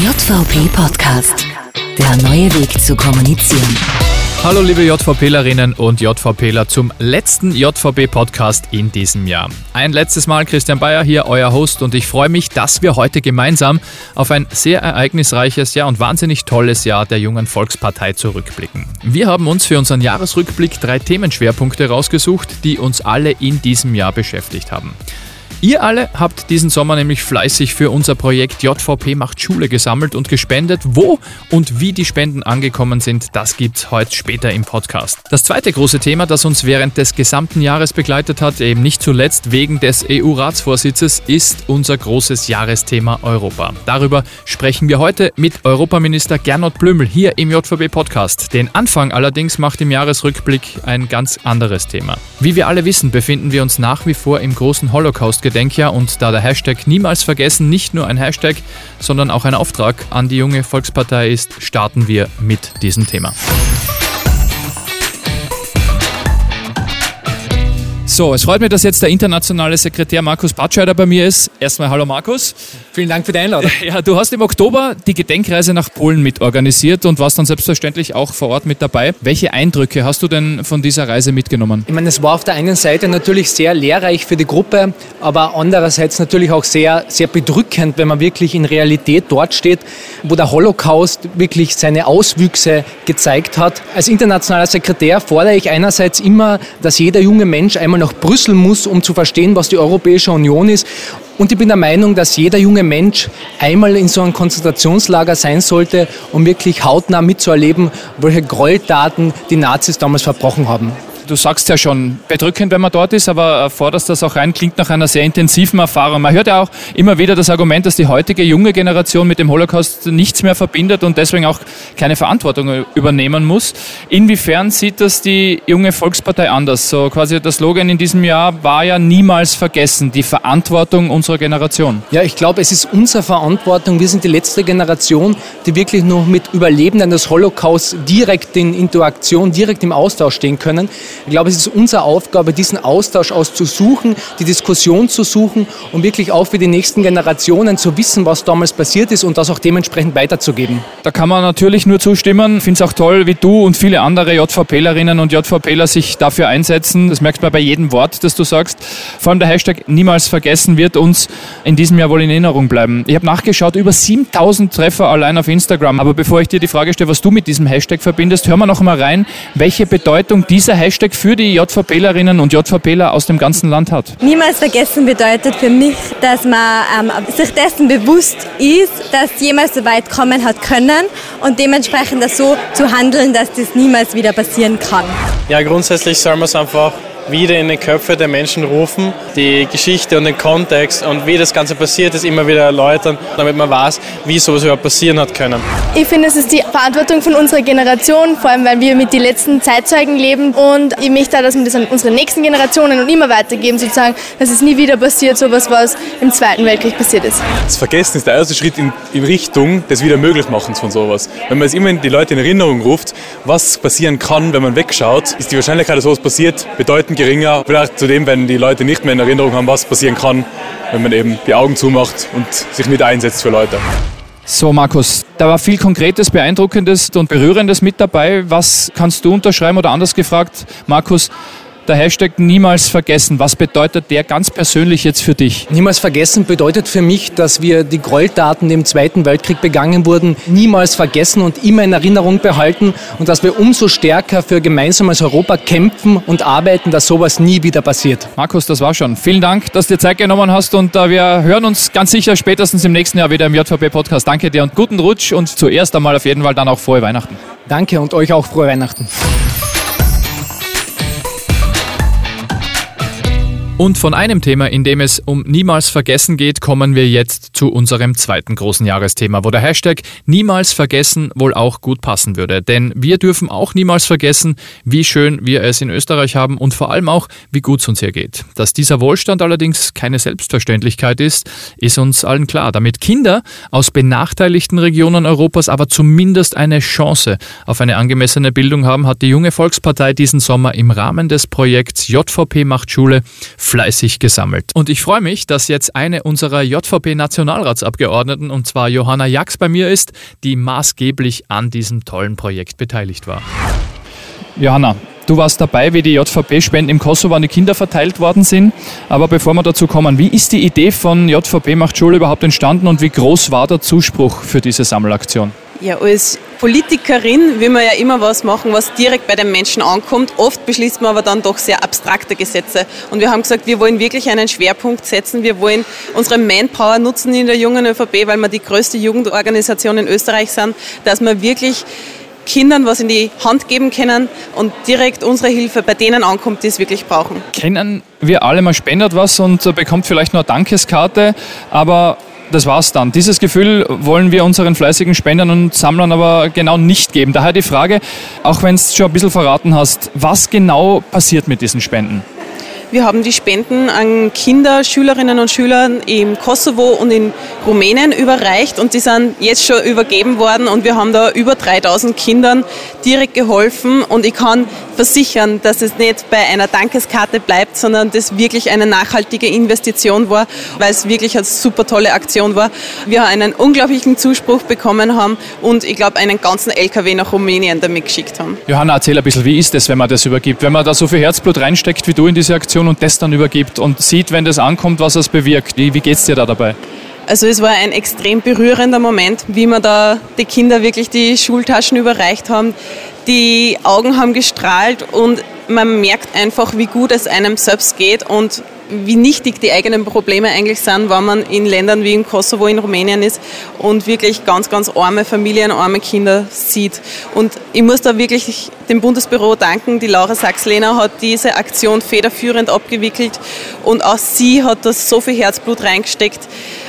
JVP Podcast. Der neue Weg zu kommunizieren. Hallo liebe JVPlerinnen und JVPler zum letzten JVP-Podcast in diesem Jahr. Ein letztes Mal Christian Bayer hier, euer Host und ich freue mich, dass wir heute gemeinsam auf ein sehr ereignisreiches Jahr und wahnsinnig tolles Jahr der jungen Volkspartei zurückblicken. Wir haben uns für unseren Jahresrückblick drei Themenschwerpunkte rausgesucht, die uns alle in diesem Jahr beschäftigt haben. Ihr alle habt diesen Sommer nämlich fleißig für unser Projekt JVP macht Schule gesammelt und gespendet. Wo und wie die Spenden angekommen sind, das gibt's heute später im Podcast. Das zweite große Thema, das uns während des gesamten Jahres begleitet hat, eben nicht zuletzt wegen des EU-Ratsvorsitzes, ist unser großes Jahresthema Europa. Darüber sprechen wir heute mit Europaminister Gernot Blümel hier im JVP Podcast. Den Anfang allerdings macht im Jahresrückblick ein ganz anderes Thema. Wie wir alle wissen, befinden wir uns nach wie vor im großen Holocaust Gedenkjahr und da der Hashtag niemals vergessen nicht nur ein Hashtag, sondern auch ein Auftrag an die junge Volkspartei ist, starten wir mit diesem Thema. So, es freut mich, dass jetzt der internationale Sekretär Markus Batscheider bei mir ist. Erstmal hallo Markus. Vielen Dank für die Einladung. Ja, du hast im Oktober die Gedenkreise nach Polen mitorganisiert und warst dann selbstverständlich auch vor Ort mit dabei. Welche Eindrücke hast du denn von dieser Reise mitgenommen? Ich meine, es war auf der einen Seite natürlich sehr lehrreich für die Gruppe, aber andererseits natürlich auch sehr, sehr bedrückend, wenn man wirklich in Realität dort steht, wo der Holocaust wirklich seine Auswüchse gezeigt hat. Als internationaler Sekretär fordere ich einerseits immer, dass jeder junge Mensch einmal nach Brüssel muss, um zu verstehen, was die Europäische Union ist. Und ich bin der Meinung, dass jeder junge Mensch einmal in so einem Konzentrationslager sein sollte, um wirklich hautnah mitzuerleben, welche Gräueltaten die Nazis damals verbrochen haben du sagst ja schon, bedrückend, wenn man dort ist, aber forderst das auch rein, klingt nach einer sehr intensiven Erfahrung. Man hört ja auch immer wieder das Argument, dass die heutige junge Generation mit dem Holocaust nichts mehr verbindet und deswegen auch keine Verantwortung übernehmen muss. Inwiefern sieht das die junge Volkspartei anders? So quasi das Slogan in diesem Jahr war ja niemals vergessen, die Verantwortung unserer Generation. Ja, ich glaube, es ist unsere Verantwortung. Wir sind die letzte Generation, die wirklich noch mit Überlebenden des Holocaust direkt in Interaktion, direkt im Austausch stehen können. Ich glaube, es ist unsere Aufgabe, diesen Austausch auszusuchen, die Diskussion zu suchen und wirklich auch für die nächsten Generationen zu wissen, was damals passiert ist und das auch dementsprechend weiterzugeben. Da kann man natürlich nur zustimmen. Ich finde es auch toll, wie du und viele andere JVPlerinnen und JVPler sich dafür einsetzen. Das merkst man bei jedem Wort, das du sagst. Vor allem der Hashtag niemals vergessen wird uns in diesem Jahr wohl in Erinnerung bleiben. Ich habe nachgeschaut, über 7000 Treffer allein auf Instagram. Aber bevor ich dir die Frage stelle, was du mit diesem Hashtag verbindest, hören wir noch mal rein, welche Bedeutung dieser Hashtag Feedback für die JVPlerinnen und JVPler aus dem ganzen Land hat? Niemals vergessen bedeutet für mich, dass man ähm, sich dessen bewusst ist, dass jemals so weit kommen hat können und dementsprechend so zu handeln, dass das niemals wieder passieren kann. Ja, grundsätzlich soll man es einfach wieder in die Köpfe der Menschen rufen, die Geschichte und den Kontext und wie das Ganze passiert ist, immer wieder erläutern, damit man weiß, wie sowas überhaupt passieren hat können. Ich finde, es ist die Verantwortung von unserer Generation, vor allem weil wir mit den letzten Zeitzeugen leben und ich möchte dass wir das an unsere nächsten Generationen und immer weitergeben, sozusagen, dass es nie wieder passiert, sowas, was im Zweiten Weltkrieg passiert ist. Das Vergessen ist der erste Schritt in, in Richtung des Wiedermöglichmachens von sowas. Wenn man es immer die Leute in Erinnerung ruft, was passieren kann, wenn man wegschaut, ist die Wahrscheinlichkeit, dass sowas passiert, bedeutend geringer. Vielleicht zudem, wenn die Leute nicht mehr in Erinnerung haben, was passieren kann, wenn man eben die Augen zumacht und sich mit einsetzt für Leute. So, Markus, da war viel Konkretes, Beeindruckendes und Berührendes mit dabei. Was kannst du unterschreiben oder anders gefragt, Markus? Der Hashtag niemals vergessen. Was bedeutet der ganz persönlich jetzt für dich? Niemals vergessen bedeutet für mich, dass wir die Gräueltaten, die im Zweiten Weltkrieg begangen wurden, niemals vergessen und immer in Erinnerung behalten und dass wir umso stärker für gemeinsames Europa kämpfen und arbeiten, dass sowas nie wieder passiert. Markus, das war schon. Vielen Dank, dass du dir Zeit genommen hast und uh, wir hören uns ganz sicher spätestens im nächsten Jahr wieder im JVP-Podcast. Danke dir und guten Rutsch und zuerst einmal auf jeden Fall dann auch frohe Weihnachten. Danke und euch auch frohe Weihnachten. Und von einem Thema, in dem es um niemals vergessen geht, kommen wir jetzt zu unserem zweiten großen Jahresthema, wo der Hashtag niemals vergessen wohl auch gut passen würde. Denn wir dürfen auch niemals vergessen, wie schön wir es in Österreich haben und vor allem auch, wie gut es uns hier geht. Dass dieser Wohlstand allerdings keine Selbstverständlichkeit ist, ist uns allen klar. Damit Kinder aus benachteiligten Regionen Europas aber zumindest eine Chance auf eine angemessene Bildung haben, hat die junge Volkspartei diesen Sommer im Rahmen des Projekts JVP macht Schule fleißig gesammelt. Und ich freue mich, dass jetzt eine unserer JVP-Nationalratsabgeordneten, und zwar Johanna Jax, bei mir ist, die maßgeblich an diesem tollen Projekt beteiligt war. Johanna, Du warst dabei, wie die JVP-Spenden im Kosovo an die Kinder verteilt worden sind. Aber bevor wir dazu kommen, wie ist die Idee von JVP macht Schule überhaupt entstanden und wie groß war der Zuspruch für diese Sammelaktion? Ja, als Politikerin will man ja immer was machen, was direkt bei den Menschen ankommt. Oft beschließt man aber dann doch sehr abstrakte Gesetze. Und wir haben gesagt, wir wollen wirklich einen Schwerpunkt setzen. Wir wollen unsere Manpower nutzen in der jungen ÖVP, weil wir die größte Jugendorganisation in Österreich sind, dass wir wirklich Kindern was in die Hand geben können und direkt unsere Hilfe bei denen ankommt, die es wirklich brauchen. Kennen wir alle, man spendet was und bekommt vielleicht nur eine Dankeskarte, aber das war's dann. Dieses Gefühl wollen wir unseren fleißigen Spendern und Sammlern aber genau nicht geben. Daher die Frage, auch wenn es schon ein bisschen verraten hast, was genau passiert mit diesen Spenden? Wir haben die Spenden an Kinder, Schülerinnen und Schüler im Kosovo und in Rumänien überreicht und die sind jetzt schon übergeben worden und wir haben da über 3000 Kindern direkt geholfen und ich kann versichern, dass es nicht bei einer Dankeskarte bleibt, sondern das wirklich eine nachhaltige Investition war, weil es wirklich eine super tolle Aktion war. Wir einen unglaublichen Zuspruch bekommen haben und ich glaube einen ganzen LKW nach Rumänien damit geschickt haben. Johanna, erzähl ein bisschen, wie ist es, wenn man das übergibt? Wenn man da so viel Herzblut reinsteckt wie du in diese Aktion, Organisation und das dann übergibt und sieht, wenn das ankommt, was es bewirkt. Wie, wie geht es dir da dabei? Also es war ein extrem berührender Moment, wie wir da die Kinder wirklich die Schultaschen überreicht haben. Die Augen haben gestrahlt und man merkt einfach, wie gut es einem selbst geht und wie nichtig die eigenen Probleme eigentlich sind, wenn man in Ländern wie in Kosovo, in Rumänien ist und wirklich ganz, ganz arme Familien, arme Kinder sieht. Und ich muss da wirklich dem Bundesbüro danken. Die Laura Sachs-Lehner hat diese Aktion federführend abgewickelt und auch sie hat da so viel Herzblut reingesteckt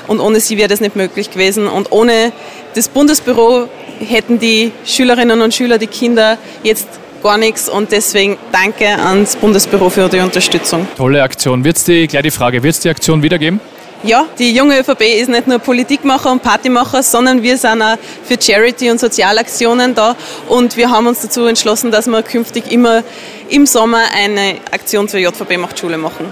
und ohne sie wäre das nicht möglich gewesen. Und ohne das Bundesbüro hätten die Schülerinnen und Schüler, die Kinder jetzt gar nichts und deswegen danke ans Bundesbüro für die Unterstützung. Tolle Aktion. Wird's die, gleich die Frage, wird es die Aktion wiedergeben? Ja, die junge ÖVP ist nicht nur Politikmacher und Partymacher, sondern wir sind auch für Charity und Sozialaktionen da und wir haben uns dazu entschlossen, dass wir künftig immer im Sommer eine Aktion für JVP macht Schule machen.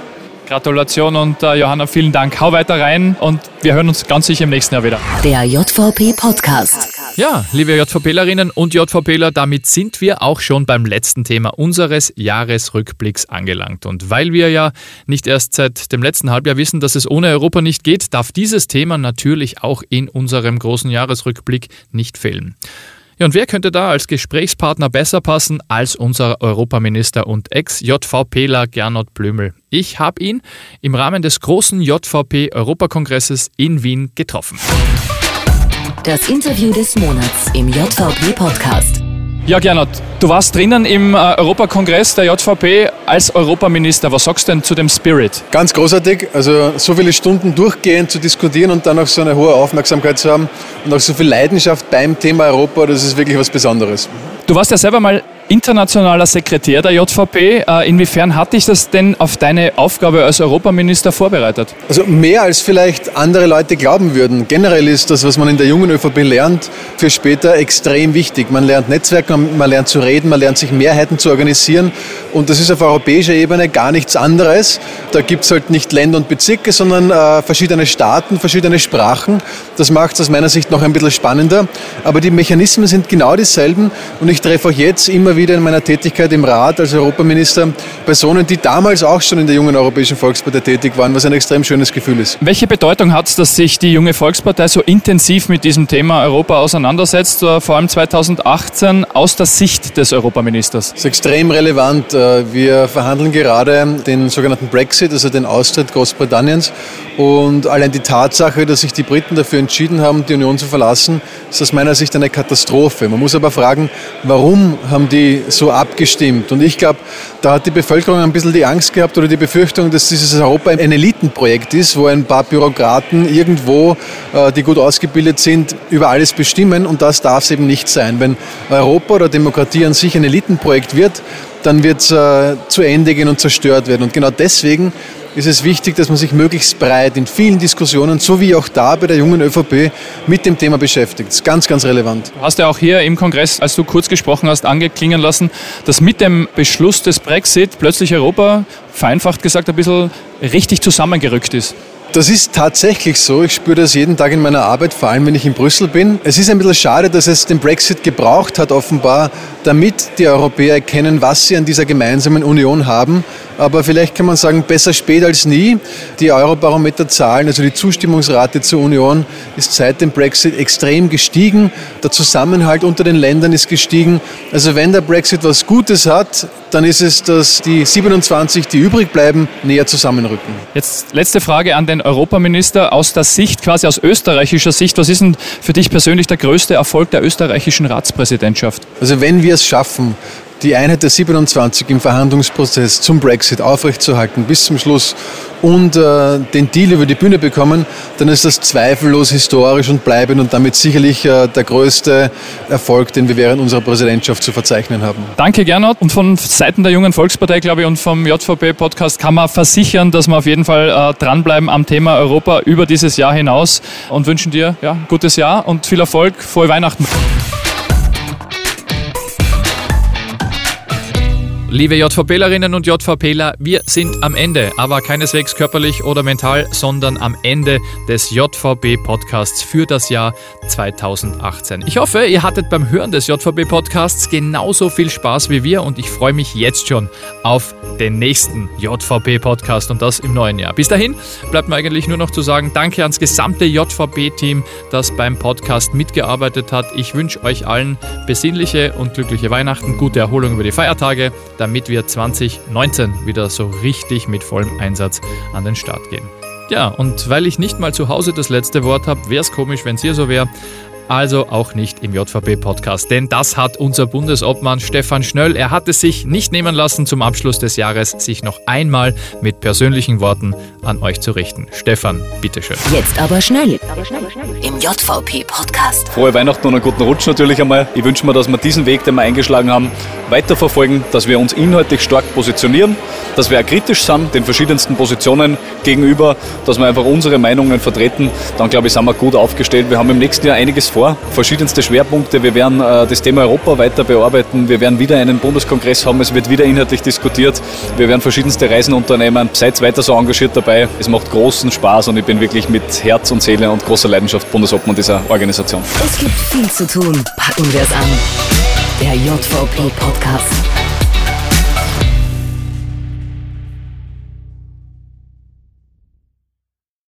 Gratulation und äh, Johanna, vielen Dank. Hau weiter rein und wir hören uns ganz sicher im nächsten Jahr wieder. Der JVP Podcast. Ja, liebe JVPlerinnen und JVPler, damit sind wir auch schon beim letzten Thema unseres Jahresrückblicks angelangt. Und weil wir ja nicht erst seit dem letzten Halbjahr wissen, dass es ohne Europa nicht geht, darf dieses Thema natürlich auch in unserem großen Jahresrückblick nicht fehlen. Ja, und wer könnte da als Gesprächspartner besser passen als unser Europaminister und Ex-JVPler Gernot Blümel? Ich habe ihn im Rahmen des großen JVP-Europakongresses in Wien getroffen. Das Interview des Monats im JVP-Podcast. Ja, Gernot, du warst drinnen im äh, Europakongress der JVP als Europaminister. Was sagst du denn zu dem Spirit? Ganz großartig. Also so viele Stunden durchgehend zu diskutieren und dann auch so eine hohe Aufmerksamkeit zu haben und auch so viel Leidenschaft beim Thema Europa, das ist wirklich was Besonderes. Du warst ja selber mal internationaler Sekretär der JVP. Äh, inwiefern hat dich das denn auf deine Aufgabe als Europaminister vorbereitet? Also mehr als vielleicht andere Leute glauben würden. Generell ist das, was man in der jungen ÖVP lernt, für später extrem wichtig. Man lernt Netzwerken, man lernt zu reden, man lernt sich Mehrheiten zu organisieren und das ist auf europäischer Ebene gar nichts anderes. Da gibt es halt nicht Länder und Bezirke, sondern äh, verschiedene Staaten, verschiedene Sprachen. Das macht es aus meiner Sicht noch ein bisschen spannender. Aber die Mechanismen sind genau dieselben und ich treffe auch jetzt immer wieder in meiner Tätigkeit im Rat als Europaminister Personen, die damals auch schon in der jungen Europäischen Volkspartei tätig waren, was ein extrem schönes Gefühl ist. Welche Bedeutung hat es, dass sich die junge Volkspartei so intensiv mit diesem Thema Europa auseinandersetzt, äh, vor allem 2018 aus der Sicht des Europaministers? Das ist extrem relevant. Äh, wir verhandeln gerade den sogenannten Brexit, also den Austritt Großbritanniens. Und allein die Tatsache, dass sich die Briten dafür entschieden haben, die Union zu verlassen, ist aus meiner Sicht eine Katastrophe. Man muss aber fragen, warum haben die so abgestimmt. Und ich glaube, da hat die Bevölkerung ein bisschen die Angst gehabt oder die Befürchtung, dass dieses Europa ein Elitenprojekt ist, wo ein paar Bürokraten irgendwo, äh, die gut ausgebildet sind, über alles bestimmen. Und das darf es eben nicht sein. Wenn Europa oder Demokratie an sich ein Elitenprojekt wird, dann wird es äh, zu Ende gehen und zerstört werden. Und genau deswegen ist es wichtig, dass man sich möglichst breit in vielen Diskussionen, so wie auch da bei der jungen ÖVP, mit dem Thema beschäftigt. Das ist ganz, ganz relevant. Du hast ja auch hier im Kongress, als du kurz gesprochen hast, angeklingen lassen, dass mit dem Beschluss des Brexit plötzlich Europa, vereinfacht gesagt, ein bisschen richtig zusammengerückt ist. Das ist tatsächlich so. Ich spüre das jeden Tag in meiner Arbeit, vor allem wenn ich in Brüssel bin. Es ist ein bisschen schade, dass es den Brexit gebraucht hat, offenbar, damit die Europäer erkennen, was sie an dieser gemeinsamen Union haben. Aber vielleicht kann man sagen, besser spät als nie. Die Eurobarometer-Zahlen, also die Zustimmungsrate zur Union, ist seit dem Brexit extrem gestiegen. Der Zusammenhalt unter den Ländern ist gestiegen. Also wenn der Brexit was Gutes hat, dann ist es, dass die 27, die übrig bleiben, näher zusammenrücken. Jetzt letzte Frage an den Europaminister aus der Sicht, quasi aus österreichischer Sicht. Was ist denn für dich persönlich der größte Erfolg der österreichischen Ratspräsidentschaft? Also wenn wir es schaffen, die Einheit der 27 im Verhandlungsprozess zum Brexit aufrechtzuerhalten bis zum Schluss und äh, den Deal über die Bühne bekommen, dann ist das zweifellos historisch und bleibend und damit sicherlich äh, der größte Erfolg, den wir während unserer Präsidentschaft zu verzeichnen haben. Danke, Gernot. Und von Seiten der Jungen Volkspartei, glaube ich, und vom JVP-Podcast kann man versichern, dass wir auf jeden Fall äh, dranbleiben am Thema Europa über dieses Jahr hinaus und wünschen dir ja, gutes Jahr und viel Erfolg. Frohe Weihnachten. Liebe JVPlerinnen und JVPler, wir sind am Ende, aber keineswegs körperlich oder mental, sondern am Ende des JVB-Podcasts für das Jahr 2018. Ich hoffe, ihr hattet beim Hören des JVB-Podcasts genauso viel Spaß wie wir und ich freue mich jetzt schon auf den nächsten JVB-Podcast und das im neuen Jahr. Bis dahin bleibt mir eigentlich nur noch zu sagen, danke ans gesamte JVB-Team, das beim Podcast mitgearbeitet hat. Ich wünsche euch allen besinnliche und glückliche Weihnachten, gute Erholung über die Feiertage damit wir 2019 wieder so richtig mit vollem Einsatz an den Start gehen. Ja, und weil ich nicht mal zu Hause das letzte Wort habe, wäre es komisch, wenn es hier so wäre also auch nicht im JVB-Podcast. Denn das hat unser Bundesobmann Stefan Schnöll. Er hat es sich nicht nehmen lassen, zum Abschluss des Jahres sich noch einmal mit persönlichen Worten an euch zu richten. Stefan, bitteschön. Jetzt aber schnell im JVP-Podcast. Frohe Weihnachten und einen guten Rutsch natürlich einmal. Ich wünsche mir, dass wir diesen Weg, den wir eingeschlagen haben, weiterverfolgen, dass wir uns inhaltlich stark positionieren, dass wir auch kritisch sind, den verschiedensten Positionen gegenüber, dass wir einfach unsere Meinungen vertreten. Dann glaube ich, sind wir gut aufgestellt. Wir haben im nächsten Jahr einiges vor, verschiedenste Schwerpunkte. Wir werden äh, das Thema Europa weiter bearbeiten. Wir werden wieder einen Bundeskongress haben. Es wird wieder inhaltlich diskutiert. Wir werden verschiedenste Reisen unternehmen. Seid weiter so engagiert dabei. Es macht großen Spaß und ich bin wirklich mit Herz und Seele und großer Leidenschaft Bundesobmann dieser Organisation. Es gibt viel zu tun. Packen wir es an. Der JVP Podcast.